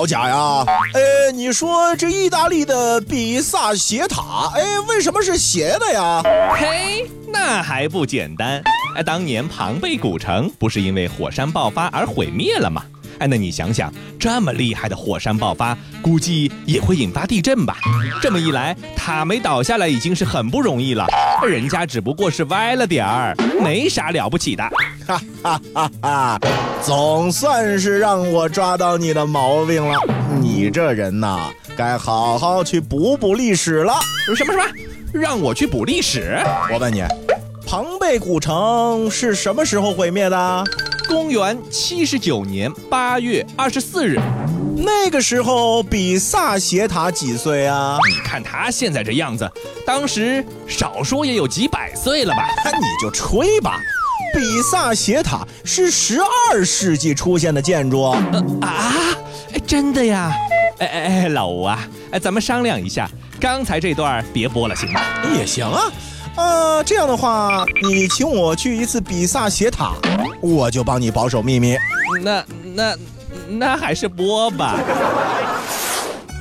造假呀？哎，你说这意大利的比萨斜塔，哎，为什么是斜的呀？嘿，那还不简单？哎，当年庞贝古城不是因为火山爆发而毁灭了吗？哎，那你想想，这么厉害的火山爆发，估计也会引发地震吧？这么一来，塔没倒下来已经是很不容易了，人家只不过是歪了点儿，没啥了不起的。哈哈哈哈！总算是让我抓到你的毛病了，你这人呐，该好好去补补历史了。什么什么？让我去补历史？我问你，庞贝古城是什么时候毁灭的？公元七十九年八月二十四日，那个时候比萨斜塔几岁啊？你看他现在这样子，当时少说也有几百岁了吧？那你就吹吧。比萨斜塔是十二世纪出现的建筑啊？哎，真的呀？哎哎哎，老吴啊，哎，咱们商量一下，刚才这段别播了，行吗？也行啊。呃，这样的话，你请我去一次比萨斜塔，我就帮你保守秘密。那那那还是播吧。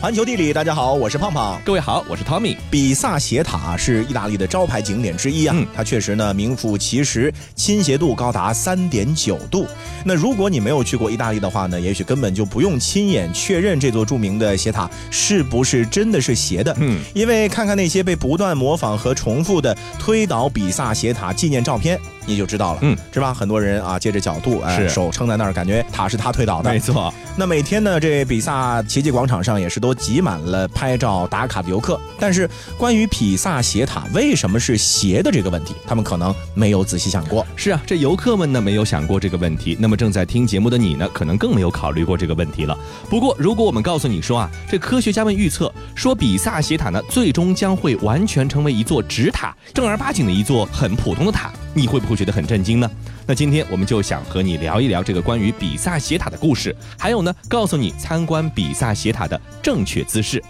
环球地理，大家好，我是胖胖。各位好，我是 Tommy。比萨斜塔是意大利的招牌景点之一啊，它确实呢名副其实，倾斜度高达三点九度。那如果你没有去过意大利的话呢，也许根本就不用亲眼确认这座著名的斜塔是不是真的是斜的。嗯，因为看看那些被不断模仿和重复的推倒比萨斜塔纪念照片。你就知道了，嗯，是吧？很多人啊，借着角度，哎，手撑在那儿，感觉塔是他推倒的。没错。那每天呢，这比萨奇迹广场上也是都都挤满了拍照打卡的游客。但是，关于比萨斜塔为什么是斜的这个问题，他们可能没有仔细想过。是啊，这游客们呢没有想过这个问题。那么正在听节目的你呢，可能更没有考虑过这个问题了。不过，如果我们告诉你说啊，这科学家们预测说比萨斜塔呢，最终将会完全成为一座直塔，正儿八经的一座很普通的塔。你会不会觉得很震惊呢？那今天我们就想和你聊一聊这个关于比萨斜塔的故事，还有呢，告诉你参观比萨斜塔的正确姿势。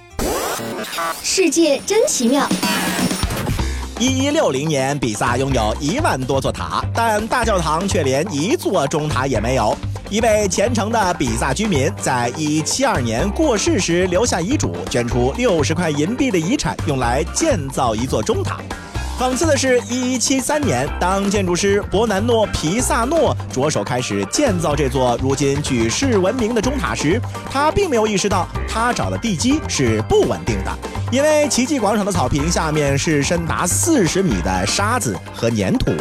世界真奇妙。一一六零年，比萨拥有一万多座塔，但大教堂却连一座中塔也没有。一位虔诚的比萨居民在一七二年过世时留下遗嘱，捐出六十块银币的遗产，用来建造一座中塔。讽刺的是，一一七三年，当建筑师伯南诺·皮萨诺着手开始建造这座如今举世闻名的钟塔时，他并没有意识到他找的地基是不稳定的，因为奇迹广场的草坪下面是深达四十米的沙子和粘土。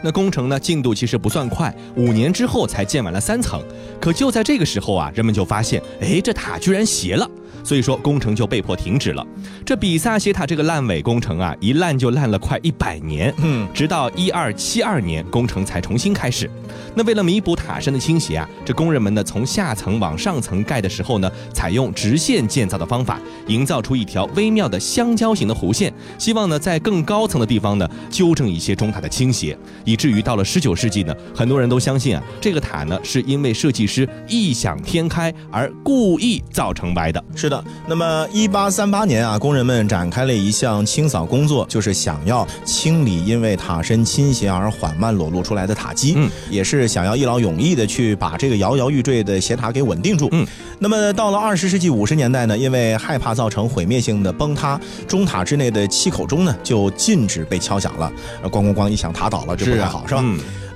那工程呢，进度其实不算快，五年之后才建完了三层。可就在这个时候啊，人们就发现，哎，这塔居然斜了。所以说工程就被迫停止了。这比萨斜塔这个烂尾工程啊，一烂就烂了快一百年。嗯，直到一二七二年，工程才重新开始。那为了弥补塔身的倾斜啊，这工人们呢从下层往上层盖的时候呢，采用直线建造的方法，营造出一条微妙的相交型的弧线，希望呢在更高层的地方呢纠正一些中塔的倾斜。以至于到了十九世纪呢，很多人都相信啊，这个塔呢是因为设计师异想天开而故意造成歪的。是的。那么，一八三八年啊，工人们展开了一项清扫工作，就是想要清理因为塔身倾斜而缓慢裸露出来的塔基，嗯，也是想要一劳永逸的去把这个摇摇欲坠的斜塔给稳定住。嗯，那么到了二十世纪五十年代呢，因为害怕造成毁灭性的崩塌，中塔之内的七口钟呢就禁止被敲响了。咣咣咣一响，塔倒了，这不太好，是吧？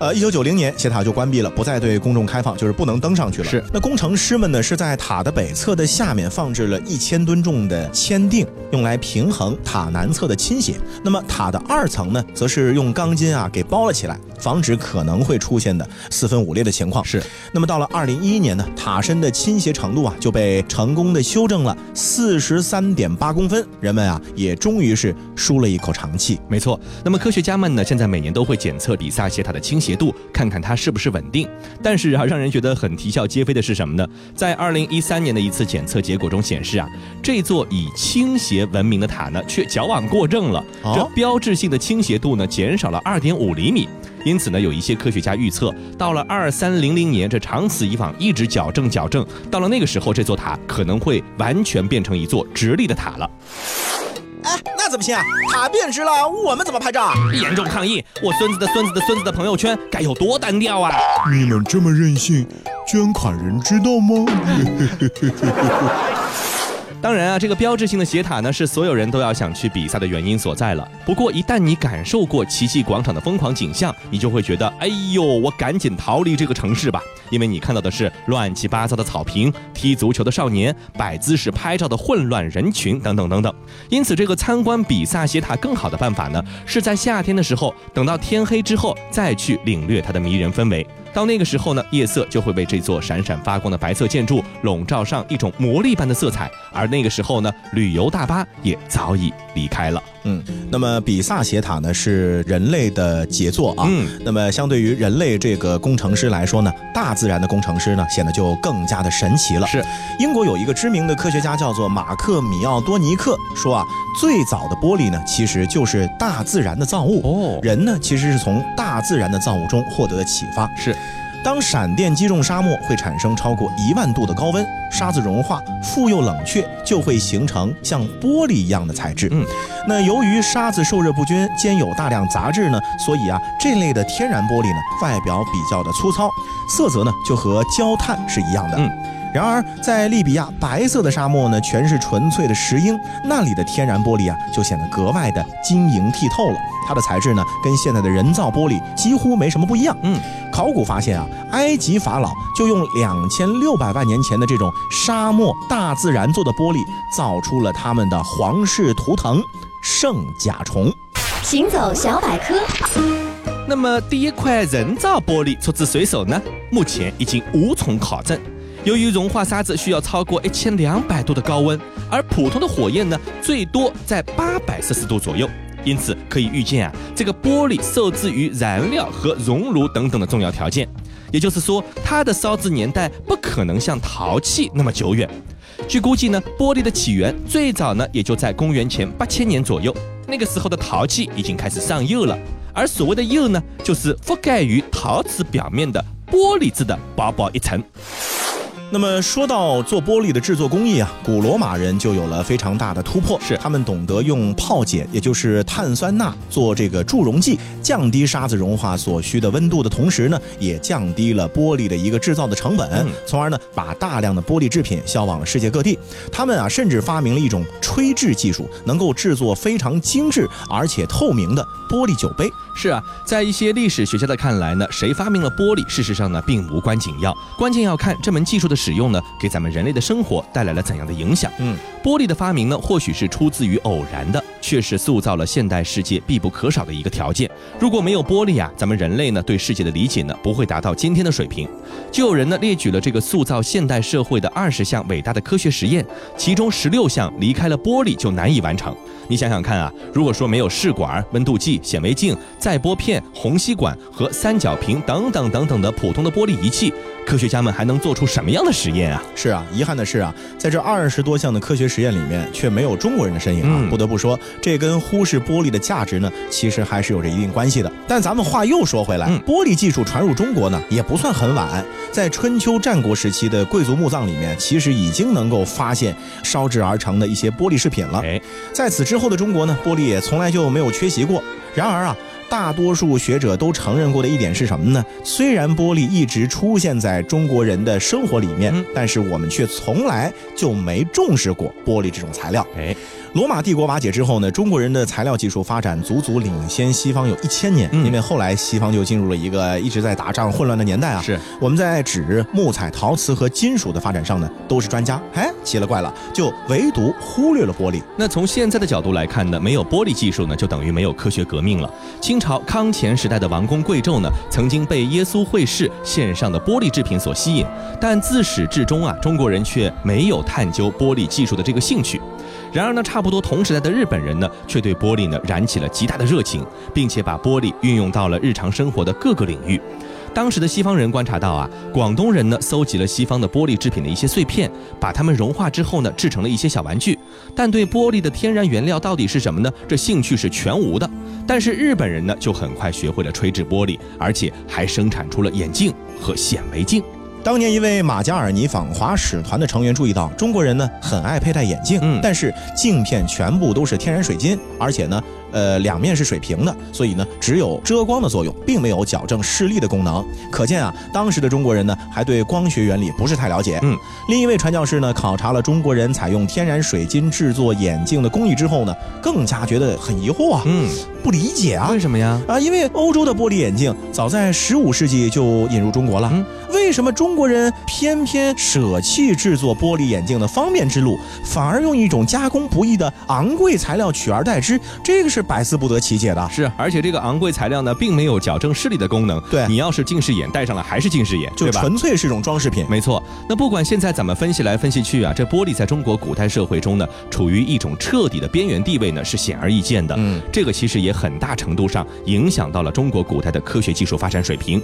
呃，一九九零年，斜塔就关闭了，不再对公众开放，就是不能登上去了。是，那工程师们呢，是在塔的北侧的下面放置了一千吨重的铅锭，用来平衡塔南侧的倾斜。那么塔的二层呢，则是用钢筋啊给包了起来。防止可能会出现的四分五裂的情况是。那么到了二零一一年呢，塔身的倾斜程度啊就被成功的修正了四十三点八公分，人们啊也终于是舒了一口长气。没错。那么科学家们呢，现在每年都会检测比萨斜塔的倾斜度，看看它是不是稳定。但是啊，让人觉得很啼笑皆非的是什么呢？在二零一三年的一次检测结果中显示啊，这座以倾斜闻名的塔呢，却矫枉过正了。这标志性的倾斜度呢，减少了二点五厘米。因此呢，有一些科学家预测，到了二三零零年，这长此以往，一直矫正矫正，到了那个时候，这座塔可能会完全变成一座直立的塔了。哎，那怎么行啊？塔变直了，我们怎么拍照？严重抗议！我孙子的孙子的孙子的朋友圈该有多单调啊！你们这么任性，捐款人知道吗？当然啊，这个标志性的斜塔呢，是所有人都要想去比赛的原因所在了。不过，一旦你感受过奇迹广场的疯狂景象，你就会觉得，哎呦，我赶紧逃离这个城市吧，因为你看到的是乱七八糟的草坪、踢足球的少年、摆姿势拍照的混乱人群等等等等。因此，这个参观比萨斜塔更好的办法呢，是在夏天的时候，等到天黑之后再去领略它的迷人氛围。到那个时候呢，夜色就会被这座闪闪发光的白色建筑笼罩上一种魔力般的色彩，而那个时候呢，旅游大巴也早已离开了。嗯，那么比萨斜塔呢是人类的杰作啊。嗯，那么相对于人类这个工程师来说呢，大自然的工程师呢显得就更加的神奇了。是，英国有一个知名的科学家叫做马克米奥多尼克说啊，最早的玻璃呢其实就是大自然的造物。哦，人呢其实是从大自然的造物中获得的启发。是。当闪电击中沙漠，会产生超过一万度的高温，沙子融化，复又冷却，就会形成像玻璃一样的材质。嗯，那由于沙子受热不均，兼有大量杂质呢，所以啊，这类的天然玻璃呢，外表比较的粗糙，色泽呢就和焦炭是一样的。嗯。然而，在利比亚白色的沙漠呢，全是纯粹的石英，那里的天然玻璃啊，就显得格外的晶莹剔透了。它的材质呢，跟现在的人造玻璃几乎没什么不一样。嗯，考古发现啊，埃及法老就用两千六百万年前的这种沙漠大自然做的玻璃，造出了他们的皇室图腾圣甲虫。行走小百科。那么，第一块人造玻璃出自谁手呢？目前已经无从考证。由于融化沙子需要超过一千两百度的高温，而普通的火焰呢，最多在八百摄氏度左右，因此可以预见啊，这个玻璃受制于燃料和熔炉等等的重要条件，也就是说，它的烧制年代不可能像陶器那么久远。据估计呢，玻璃的起源最早呢，也就在公元前八千年左右，那个时候的陶器已经开始上釉了，而所谓的釉呢，就是覆盖于陶瓷表面的玻璃质的薄薄一层。那么说到做玻璃的制作工艺啊，古罗马人就有了非常大的突破，是他们懂得用泡碱，也就是碳酸钠做这个助溶剂，降低沙子融化所需的温度的同时呢，也降低了玻璃的一个制造的成本，从而呢把大量的玻璃制品销往了世界各地。他们啊甚至发明了一种吹制技术，能够制作非常精致而且透明的玻璃酒杯。是啊，在一些历史学家的看来呢，谁发明了玻璃，事实上呢并无关紧要，关键要看这门技术的。使用呢，给咱们人类的生活带来了怎样的影响？嗯，玻璃的发明呢，或许是出自于偶然的，却是塑造了现代世界必不可少的一个条件。如果没有玻璃啊，咱们人类呢，对世界的理解呢，不会达到今天的水平。就有人呢列举了这个塑造现代社会的二十项伟大的科学实验，其中十六项离开了玻璃就难以完成。你想想看啊，如果说没有试管、温度计、显微镜、载玻片、虹吸管和三角瓶等等等等的普通的玻璃仪器，科学家们还能做出什么样的实验啊？是啊，遗憾的是啊，在这二十多项的科学实验里面，却没有中国人的身影啊。不得不说，这跟忽视玻璃的价值呢，其实还是有着一定关系的。但咱们话又说回来，玻璃技术传入中国呢，也不算很晚，在春秋战国时期的贵族墓葬里面，其实已经能够发现烧制而成的一些玻璃饰品了。哎在此之后的中国呢，玻璃也从来就没有缺席过。然而啊。大多数学者都承认过的一点是什么呢？虽然玻璃一直出现在中国人的生活里面，但是我们却从来就没重视过玻璃这种材料。哎。罗马帝国瓦解之后呢，中国人的材料技术发展足足领先西方有一千年。因为后来西方就进入了一个一直在打仗混乱的年代啊。是我们在纸、木材、陶瓷和金属的发展上呢，都是专家。哎，奇了怪了，就唯独忽略了玻璃。那从现在的角度来看呢，没有玻璃技术呢，就等于没有科学革命了。清朝康乾时代的王公贵胄呢，曾经被耶稣会士献上的玻璃制品所吸引，但自始至终啊，中国人却没有探究玻璃技术的这个兴趣。然而呢，差差不多同时代的日本人呢，却对玻璃呢燃起了极大的热情，并且把玻璃运用到了日常生活的各个领域。当时的西方人观察到啊，广东人呢搜集了西方的玻璃制品的一些碎片，把它们融化之后呢，制成了一些小玩具。但对玻璃的天然原料到底是什么呢？这兴趣是全无的。但是日本人呢，就很快学会了吹制玻璃，而且还生产出了眼镜和显微镜。当年一位马加尔尼访华使团的成员注意到，中国人呢很爱佩戴眼镜，嗯但是镜片全部都是天然水晶，而且呢，呃，两面是水平的，所以呢，只有遮光的作用，并没有矫正视力的功能。可见啊，当时的中国人呢，还对光学原理不是太了解。嗯，另一位传教士呢，考察了中国人采用天然水晶制作眼镜的工艺之后呢，更加觉得很疑惑啊，嗯，不理解啊为。什么呀？啊，因为欧洲的玻璃眼镜早在十五世纪就引入中国了，嗯为什么中国人偏偏舍弃制作玻璃眼镜的方便之路，反而用一种加工不易的昂贵材料取而代之？这个是百思不得其解的。是，而且这个昂贵材料呢，并没有矫正视力的功能。对你要是近视眼戴上了，还是近视眼，就？纯粹是一种装饰品。没错，那不管现在怎么分析来分析去啊，这玻璃在中国古代社会中呢，处于一种彻底的边缘地位呢，是显而易见的。嗯，这个其实也很大程度上影响到了中国古代的科学技术发展水平。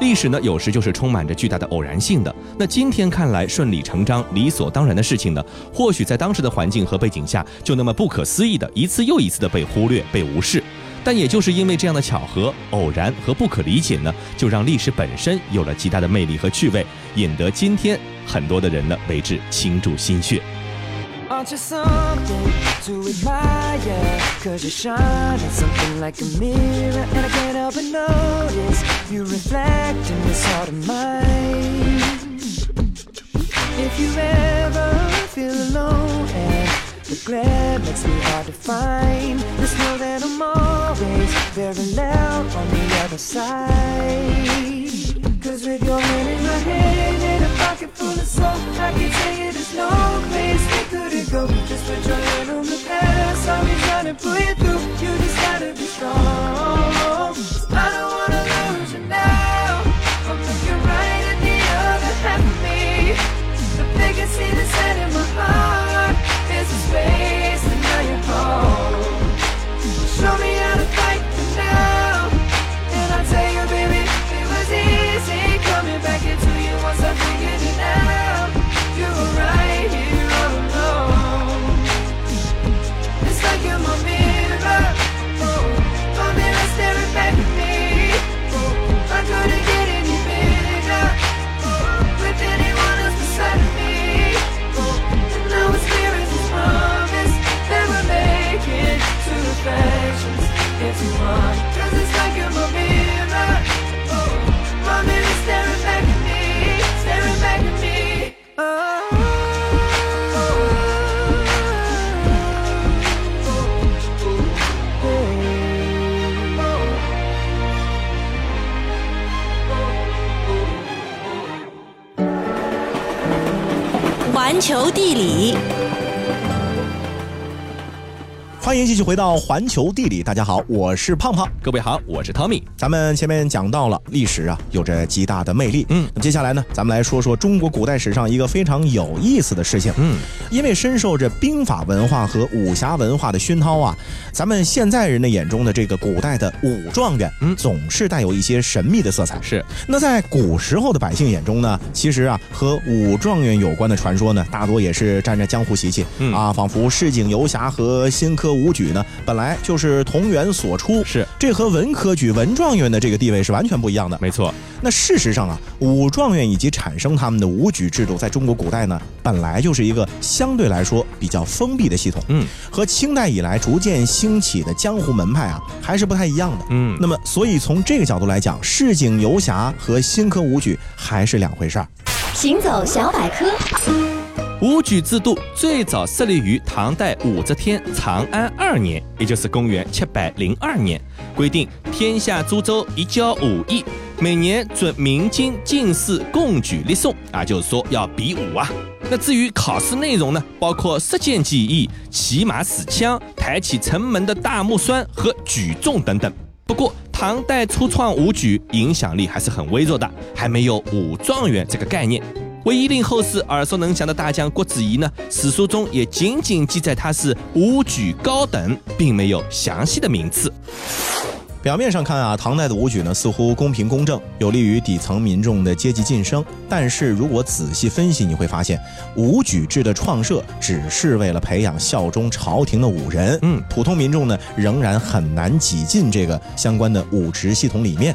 历史呢，有时就是充满着巨大的偶然性的。那今天看来顺理成章、理所当然的事情呢，或许在当时的环境和背景下，就那么不可思议的一次又一次的被忽略、被无视。但也就是因为这样的巧合、偶然和不可理解呢，就让历史本身有了极大的魅力和趣味，引得今天很多的人呢为之倾注心血。Aren't you something to admire? Cause you shine at something like a mirror And I can't help but notice You reflect in this heart of mine If you ever feel alone And the glare makes me hard to find Just know that I'm always very loud on the other side Cause with your hand in my hand and a pocket full of soul I can tell you there's no place we couldn't go. Just put your hand on the past I'll be trying to pull you through. You just gotta be strong 环球地理，欢迎继续回到环球地理，大家好，我是胖胖。各位好，我是 Tommy。咱们前面讲到了历史啊，有着极大的魅力。嗯那么接下来呢，咱们来说说中国古代史上一个非常有意思的事情。嗯，因为深受着兵法文化和武侠文化的熏陶啊，咱们现在人的眼中的这个古代的武状元，嗯总是带有一些神秘的色彩。是那在古时候的百姓眼中呢，其实啊，和武状元有关的传说呢，大多也是沾着江湖习气、嗯啊，仿佛市井游侠和新科武举呢，本来就是同源所出。是，这和文科举文状元的这个地位是完全不一样的。没错。那事实上啊，武状元以及产生他们的武举制度，在中国古代呢，本来就是一个相对来说比较封闭的系统，嗯和清代以来逐渐兴起的江湖门派啊，还是不太一样的。嗯，那么，所以从这个角度来讲，市井游侠和新科武举还是两回事儿。行走小百科，武举制度最早设立于唐代武则天长安二年，也就是公元七百零二年，规定天下诸州一交武艺，每年准明经进士共举立送啊，就是说要比武啊。那至于考试内容呢，包括射箭技艺、骑马使枪、抬起城门的大木栓和举重等等。不过，唐代初创武举影响力还是很微弱的，还没有武状元这个概念。唯一令后世耳熟能详的大将郭子仪呢，史书中也仅仅记载他是武举高等，并没有详细的名次。表面上看啊，唐代的武举呢似乎公平公正，有利于底层民众的阶级晋升。但是如果仔细分析，你会发现，武举制的创设只是为了培养效忠朝廷的武人。嗯普通民众呢仍然很难挤进这个相关的武职系统里面。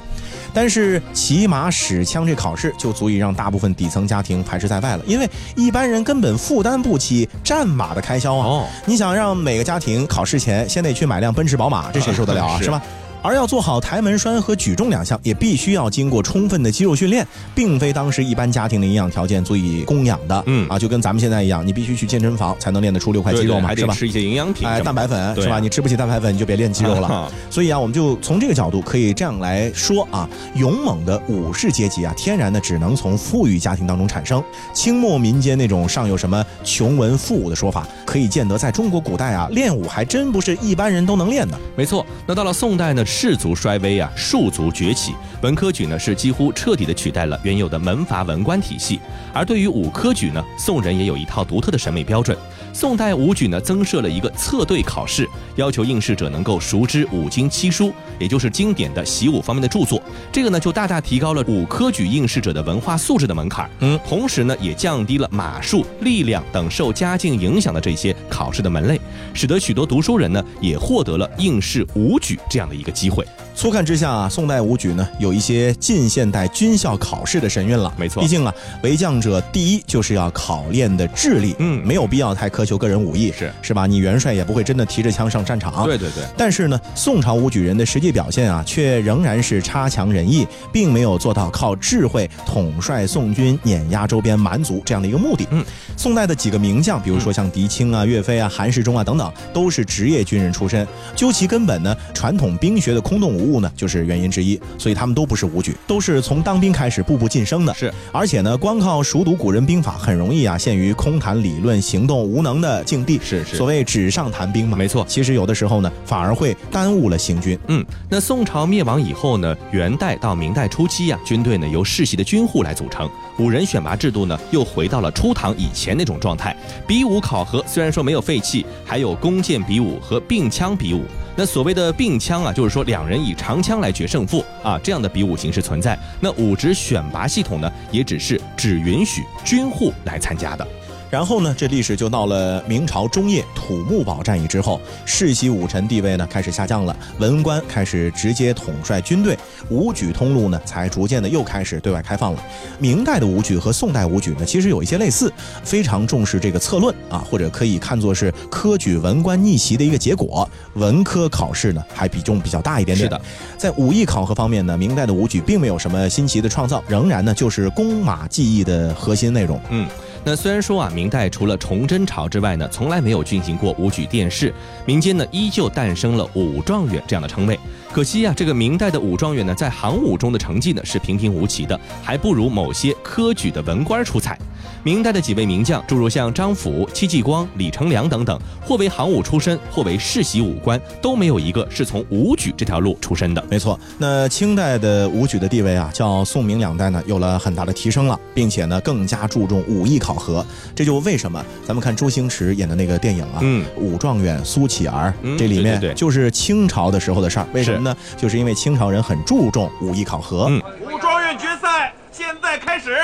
但是骑马使枪这考试就足以让大部分底层家庭排斥在外了，因为一般人根本负担不起战马的开销啊。哦，你想让每个家庭考试前先得去买辆奔驰、宝马，这谁受得了啊？是是吧？而要做好抬门栓和举重两项，也必须要经过充分的肌肉训练，并非当时一般家庭的营养条件足以供养的。嗯啊，就跟咱们现在一样，你必须去健身房才能练得出六块肌肉嘛，是吧？吃一些营养品哎，蛋白粉啊是吧？你吃不起蛋白粉，你就别练肌肉了。啊所以啊，我们就从这个角度可以这样来说啊，勇猛的武士阶级啊，天然的只能从富裕家庭当中产生。清末民间那种尚有什么穷文富武的说法，可以见得在中国古代啊，练武还真不是一般人都能练的。没错，那到了宋代呢，士族衰微啊，庶族崛起，文科举呢是几乎彻底的取代了原有的门阀文官体系。而对于武科举呢，宋人也有一套独特的审美标准。宋代武举呢增设了一个测对考试，要求应试者能够熟知五经七书，也就是经典的习武方面的著作。这个呢就大大提高了武科举应试者的文化素质的门槛。嗯，同时呢也降低了马术、力量等受家境影响的这些考试的门类，使得许多读书人呢也获得了应试武举这样的一个机会。粗看之下啊，宋代武举呢有一些近现代军校考试的神韵了。没错毕竟啊，为将者第一就是要考练的智力，嗯没有必要太苛求个人武艺，是是吧？你元帅也不会真的提着枪上战场。对对对，但是呢，宋朝武举人的实际表现啊，却仍然是差强人意，并没有做到靠智慧统帅宋军、碾压周边蛮族这样的一个目的。嗯，宋代的几个名将，比如说像狄青啊、岳飞啊、韩世忠啊等等，都是职业军人出身。究其根本呢，传统兵学的空洞无物呢，就是原因之一。所以他们都不是武举，都是从当兵开始步步晋升的。是，而且呢，光靠熟读古人兵法，很容易啊陷于空谈理论、行动无能的境地。是是所谓纸上谈兵嘛。没错其实有的时候呢，反而会耽误了行军。嗯，那宋朝灭亡以后呢，元代到明代初期呀、军队呢由世袭的军户来组成，五人选拔制度呢又回到了初唐以前那种状态。比武考核虽然说没有废弃，还有弓箭比武和并枪比武。那所谓的并枪啊，就是说两人以长枪来决胜负啊，这样的比武形式存在。那武职选拔系统呢，也只是只允许军户来参加的。然后呢，这历史就到了明朝中叶土木堡战役之后，世袭武臣地位呢开始下降了，文官开始直接统帅军队，武举通路呢才逐渐的又开始对外开放了。明代的武举和宋代武举呢，其实有一些类似，非常重视这个策论啊，或者可以看作是科举文官逆袭的一个结果。文科考试呢还比重比较大一点点。是的，在武艺考核方面呢，明代的武举并没有什么新奇的创造，仍然呢就是弓马技艺的核心内容。嗯，那虽然说啊，明代除了崇祯朝之外呢，从来没有进行过武举殿试，民间呢依旧诞生了武状元这样的称谓。可惜啊，这个明代的武状元呢，在行武中的成绩呢是平平无奇的，还不如某些科举的文官出彩。明代的几位名将，诸如像张辅、戚继光、李成梁等等，或为行武出身，或为世袭武官，都没有一个是从武举这条路出身的。没错，那清代的武举的地位啊，较宋明两代呢有了很大的提升了，并且呢更加注重武艺考核。这就为什么咱们看周星驰演的那个电影啊，嗯武状元苏乞儿，嗯这里面就是清朝的时候的事儿。为什么呢？就是因为清朝人很注重武艺考核。嗯武状元决赛现在开始。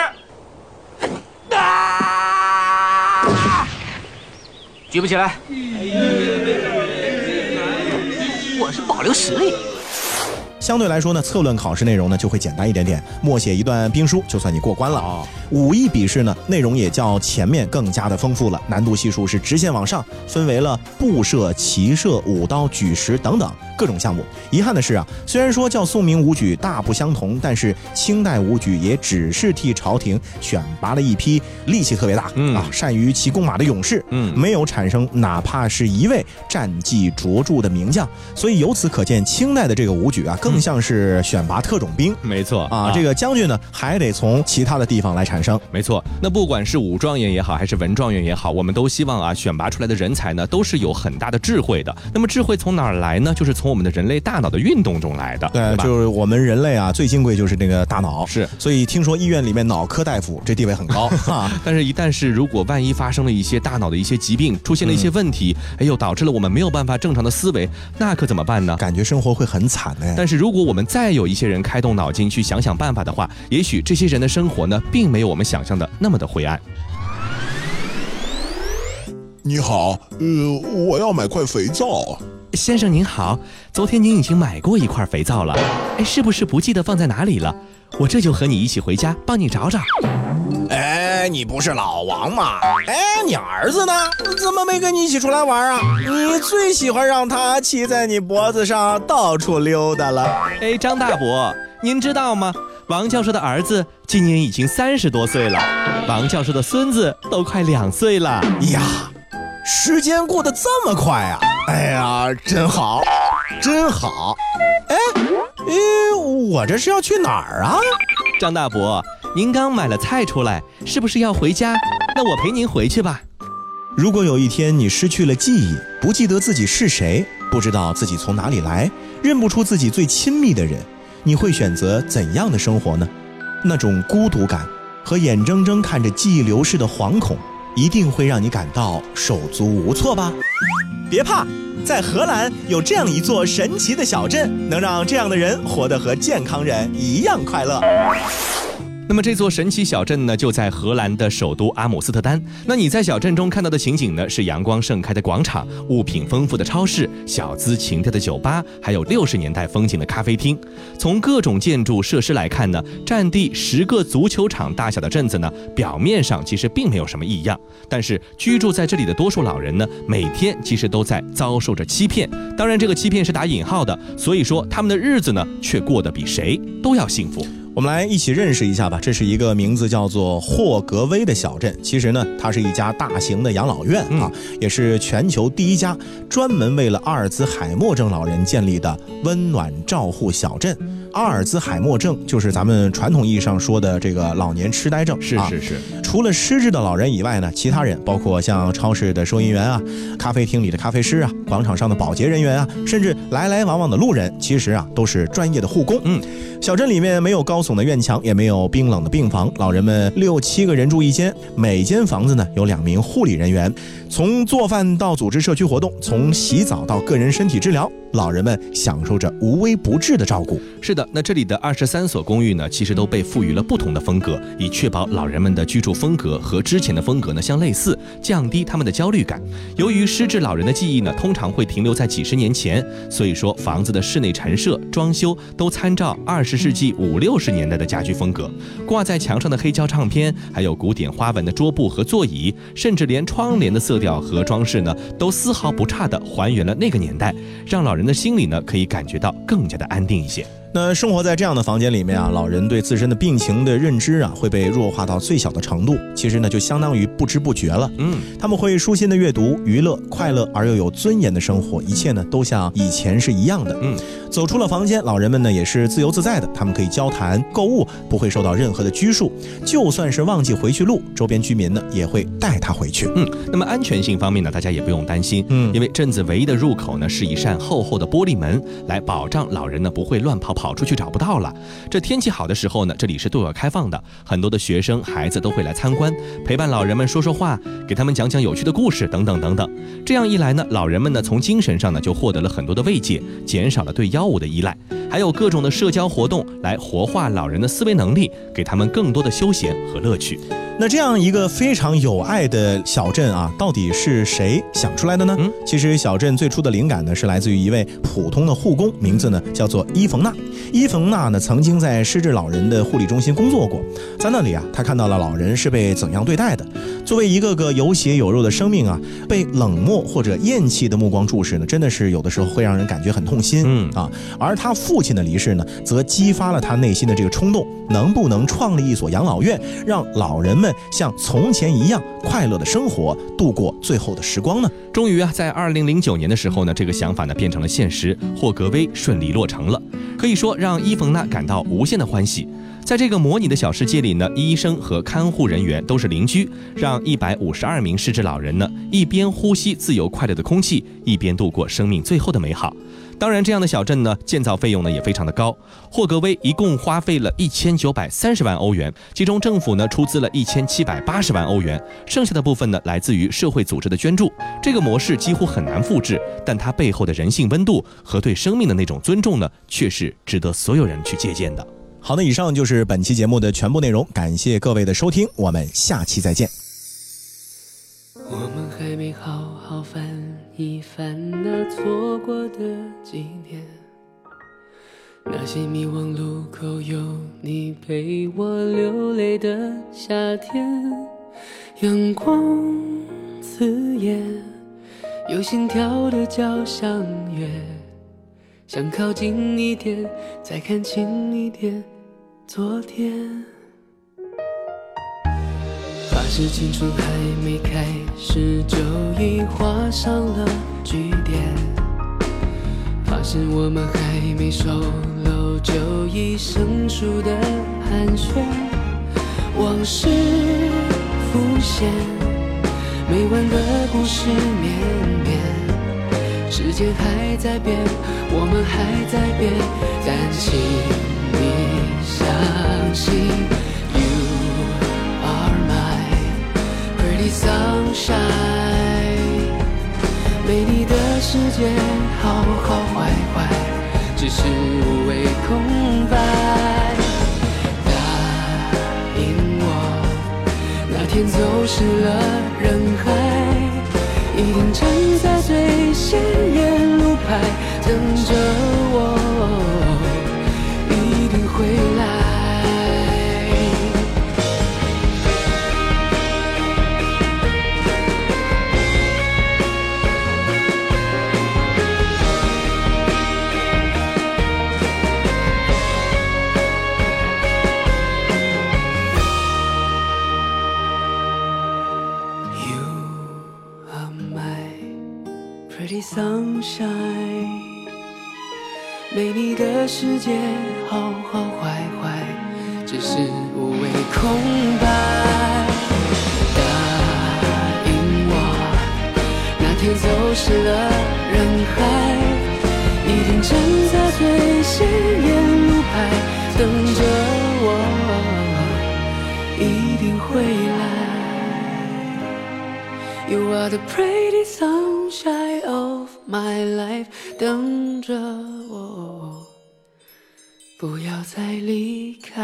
举不起来。我是保留实力。相对来说呢，策论考试内容呢就会简单一点点，默写一段兵书就算你过关了。哦武艺笔试呢，内容也较前面更加的丰富了，难度系数是直线往上，分为了步射、骑射、舞刀、举石等等各种项目。遗憾的是啊，虽然说叫宋明武举大不相同，但是清代武举也只是替朝廷选拔了一批力气特别大、嗯啊，善于骑弓马的勇士，嗯没有产生哪怕是一位战绩卓著的名将。所以由此可见，清代的这个武举啊，更更像是选拔特种兵没错啊。这个将军呢，还得从其他的地方来产生。没错，那不管是武状元也好，还是文状元也好，我们都希望啊，选拔出来的人才呢，都是有很大的智慧的。那么智慧从哪儿来呢？就是从我们的人类大脑的运动中来的，对，吧？就是我们人类啊，最金贵就是那个大脑。是所以听说医院里面脑科大夫这地位很高啊。但是，一旦是如果万一发生了一些大脑的一些疾病，出现了一些问题，哎呦，导致了我们没有办法正常的思维，那可怎么办呢？感觉生活会很惨哎。但是如果我们再有一些人开动脑筋去想想办法的话，也许这些人的生活呢，并没有我们想象的那么的灰暗。你好，呃，我要买块肥皂。先生您好，昨天您已经买过一块肥皂了，哎，是不是不记得放在哪里了？我这就和你一起回家帮你找找。哎，你不是老王吗？哎，你儿子呢？怎么没跟你一起出来玩啊？你最喜欢让他骑在你脖子上到处溜达了。哎，张大伯，您知道吗？王教授的儿子今年已经三十多岁了，王教授的孙子都快两岁了。呀，时间过得这么快啊！哎呀，真好，真好。哎，哎，我这是要去哪儿啊？张大伯，您刚买了菜出来，是不是要回家？那我陪您回去吧。如果有一天你失去了记忆，不记得自己是谁，不知道自己从哪里来，认不出自己最亲密的人，你会选择怎样的生活呢？那种孤独感和眼睁睁看着记忆流逝的惶恐，一定会让你感到手足无措吧？别怕，在荷兰有这样一座神奇的小镇，能让这样的人活得和健康人一样快乐。那么这座神奇小镇呢，就在荷兰的首都阿姆斯特丹。那你在小镇中看到的情景呢，是阳光盛开的广场、物品丰富的超市、小资情调的酒吧，还有六十年代风情的咖啡厅。从各种建筑设施来看呢，占地十个足球场大小的镇子呢，表面上其实并没有什么异样。但是居住在这里的多数老人呢，每天其实都在遭受着欺骗。当然，这个欺骗是打引号的，所以说他们的日子呢，却过得比谁都要幸福。我们来一起认识一下吧。这是一个名字叫做霍格威的小镇。其实呢，它是一家大型的养老院啊，也是全球第一家专门为了阿尔兹海默症老人建立的温暖照护小镇。阿尔兹海默症就是咱们传统意义上说的这个老年痴呆症。啊是是是，除了失智的老人以外呢，其他人包括像超市的收银员啊、咖啡厅里的咖啡师啊、广场上的保洁人员啊，甚至来来往往的路人，其实啊都是专业的护工。嗯，小镇里面没有高耸的院墙，也没有冰冷的病房，老人们六七个人住一间，每间房子呢有两名护理人员，从做饭到组织社区活动，从洗澡到个人身体治疗，老人们享受着无微不至的照顾。是的，那这里的二十三所公寓呢，其实都被赋予了不同的风格，以确保老人们的居住风格和之前的风格呢相类似，降低他们的焦虑感。由于失智老人的记忆呢，通常会停留在几十年前，所以说房子的室内陈设、装修都参照二十世纪五六十年代的家居风格。挂在墙上的黑胶唱片，还有古典花纹的桌布和座椅，甚至连窗帘的色调和装饰呢，都丝毫不差地还原了那个年代，让老人的心里呢可以感觉到更加的安定一些。那生活在这样的房间里面啊，老人对自身的病情的认知啊，会被弱化到最小的程度。其实呢，就相当于不知不觉了。嗯，他们会舒心的阅读、娱乐、快乐而又有尊严的生活，一切呢都像以前是一样的。嗯，走出了房间，老人们呢也是自由自在的，他们可以交谈、购物，不会受到任何的拘束。就算是忘记回去路，周边居民呢也会带他回去。嗯，那么安全性方面呢，大家也不用担心，嗯因为镇子唯一的入口呢是一扇厚厚的玻璃门，来保障老人呢不会乱跑，跑出去找不到了。这天气好的时候呢，这里是对外开放的，很多的学生孩子都会来参观，陪伴老人们说说话，给他们讲讲有趣的故事等等等等。这样一来呢，老人们呢从精神上呢就获得了很多的慰藉，减少了对药物的依赖，还有各种的社交活动来活化老人的思维能力，给他们更多的休闲和乐趣。那这样一个非常有爱的小镇啊，到底是谁想出来的呢？嗯其实小镇最初的灵感呢，是来自于一位普通的护工，名字呢叫做伊冯娜。伊冯娜呢曾经在失智老人的护理中心工作过，在那里啊，她看到了老人是被怎样对待的。作为一个个有血有肉的生命啊，被冷漠或者厌弃的目光注视呢，真的是有的时候会让人感觉很痛心。嗯啊，而他父亲的离世呢，则激发了他内心的这个冲动，能不能创立一所养老院，让老人们像从前一样快乐的生活，度过最后的时光呢？终于啊，在二零零九年的时候呢，这个想法呢变成了现实，霍格威顺利落成了。可以说让伊冯娜感到无限的欢喜。在这个模拟的小世界里呢，医生和看护人员都是邻居，让一百五十二名失智老人呢一边呼吸自由快乐的空气，一边度过生命最后的美好。当然，这样的小镇呢，建造费用呢也非常的高。霍格威一共花费了一千九百三十万欧元，其中政府呢出资了一千七百八十万欧元，剩下的部分呢来自于社会组织的捐助。这个模式几乎很难复制，但它背后的人性温度和对生命的那种尊重呢，却是值得所有人去借鉴的。好的，以上就是本期节目的全部内容，感谢各位的收听，我们下期再见。我们还没好好翻一翻那错过的几年，那些迷惘路口有你陪我流泪的夏天，阳光刺眼，有心跳的交响乐。想靠近一点，再看清一点昨天。发誓青春还没开始，就已画上了句点。发誓我们还没熟络，就已生疏的寒暄。往事浮现，没完的故事绵绵。时间还在变，我们还在变，但请你相信，You are my pretty sunshine。没你的世界，好好坏坏，只是无谓空白。答应我，那天走失了人海，一定站在最鲜艳路牌等着我，世界，好好坏坏，只是无谓空白。答应我，那天走失了人海，一定站在最显眼路牌等着我，一定会来。You are the pretty sunshine of my life，等着，不要再离开。